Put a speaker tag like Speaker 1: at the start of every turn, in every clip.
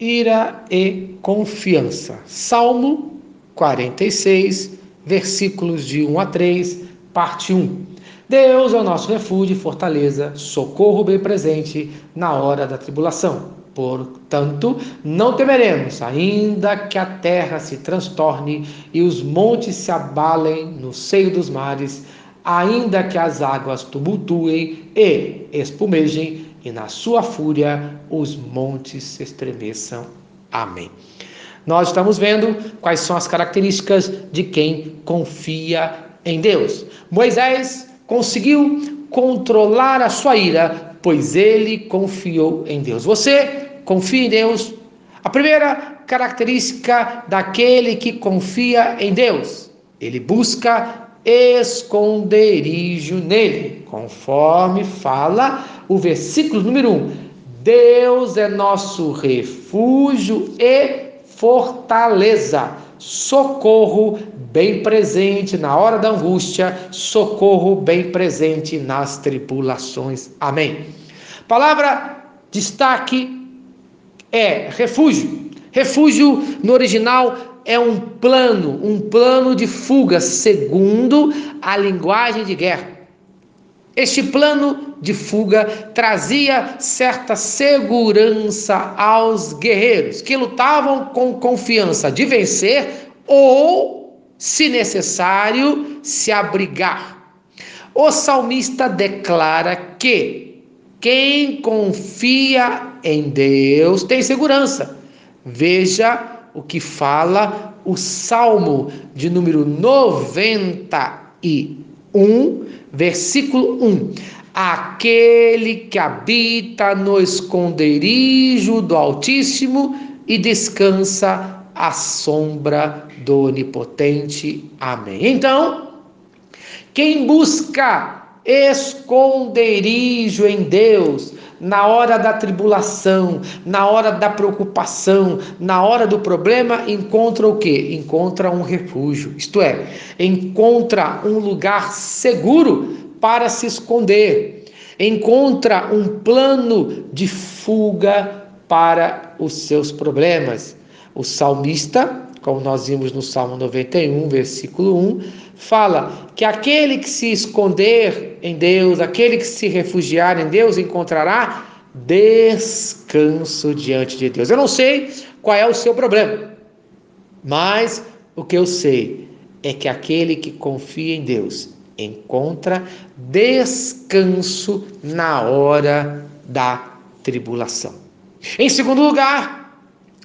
Speaker 1: ira e confiança. Salmo 46, versículos de 1 a 3, parte 1. Deus é o nosso refúgio e fortaleza, socorro bem presente na hora da tribulação. Portanto, não temeremos, ainda que a terra se transtorne e os montes se abalem no seio dos mares, ainda que as águas tumultuem e espumejem, e na sua fúria os montes se estremeçam. Amém. Nós estamos vendo quais são as características de quem confia em Deus. Moisés conseguiu controlar a sua ira, pois ele confiou em Deus. Você confia em Deus? A primeira característica daquele que confia em Deus, ele busca esconderijo nele, conforme fala o versículo número 1. Deus é nosso refúgio e fortaleza, socorro bem presente na hora da angústia, socorro bem presente nas tribulações. Amém. Palavra destaque é refúgio. Refúgio no original é um plano, um plano de fuga, segundo a linguagem de guerra. Este plano de fuga trazia certa segurança aos guerreiros que lutavam com confiança de vencer ou, se necessário, se abrigar. O salmista declara que quem confia em Deus tem segurança. Veja o que fala o Salmo de número 91, versículo 1. Aquele que habita no esconderijo do Altíssimo e descansa à sombra do Onipotente. Amém. Então, quem busca esconderijo em Deus, na hora da tribulação, na hora da preocupação, na hora do problema, encontra o que? Encontra um refúgio, isto é, encontra um lugar seguro para se esconder, encontra um plano de fuga para os seus problemas. O salmista, como nós vimos no Salmo 91, versículo 1, fala que aquele que se esconder em Deus, aquele que se refugiar em Deus, encontrará descanso diante de Deus. Eu não sei qual é o seu problema, mas o que eu sei é que aquele que confia em Deus encontra descanso na hora da tribulação. Em segundo lugar,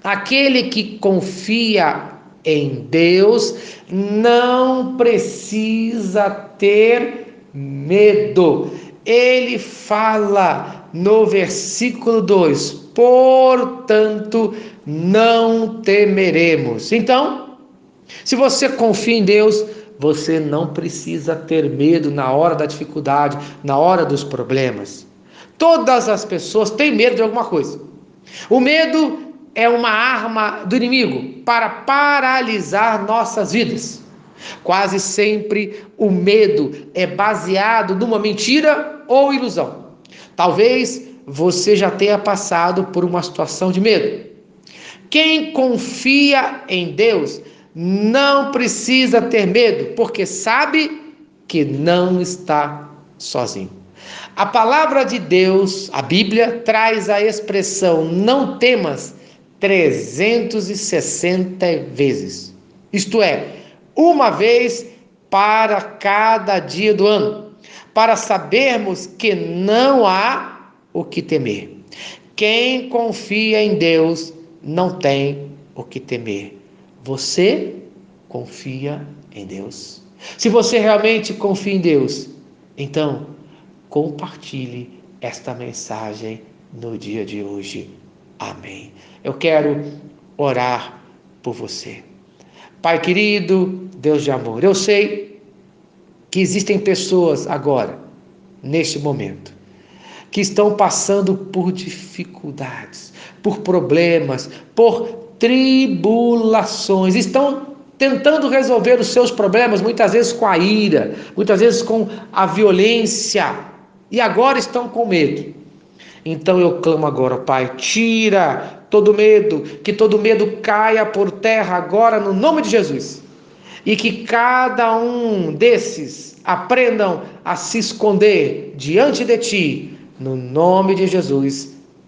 Speaker 1: aquele que confia em Deus não precisa ter medo. Ele fala no versículo 2: portanto, não temeremos. Então, se você confia em Deus, você não precisa ter medo na hora da dificuldade, na hora dos problemas. Todas as pessoas têm medo de alguma coisa. O medo é uma arma do inimigo para paralisar nossas vidas. Quase sempre o medo é baseado numa mentira ou ilusão. Talvez você já tenha passado por uma situação de medo. Quem confia em Deus não precisa ter medo, porque sabe que não está sozinho. A palavra de Deus, a Bíblia, traz a expressão não temas 360 vezes. Isto é, uma vez para cada dia do ano, para sabermos que não há o que temer. Quem confia em Deus não tem o que temer. Você confia em Deus? Se você realmente confia em Deus, então compartilhe esta mensagem no dia de hoje. Amém. Eu quero orar por você. Pai querido, Deus de amor, eu sei que existem pessoas agora, neste momento, que estão passando por dificuldades, por problemas, por tribulações, estão tentando resolver os seus problemas, muitas vezes com a ira, muitas vezes com a violência, e agora estão com medo. Então eu clamo agora, Pai, tira todo medo, que todo medo caia por terra agora no nome de Jesus. E que cada um desses aprendam a se esconder diante de ti, no nome de Jesus.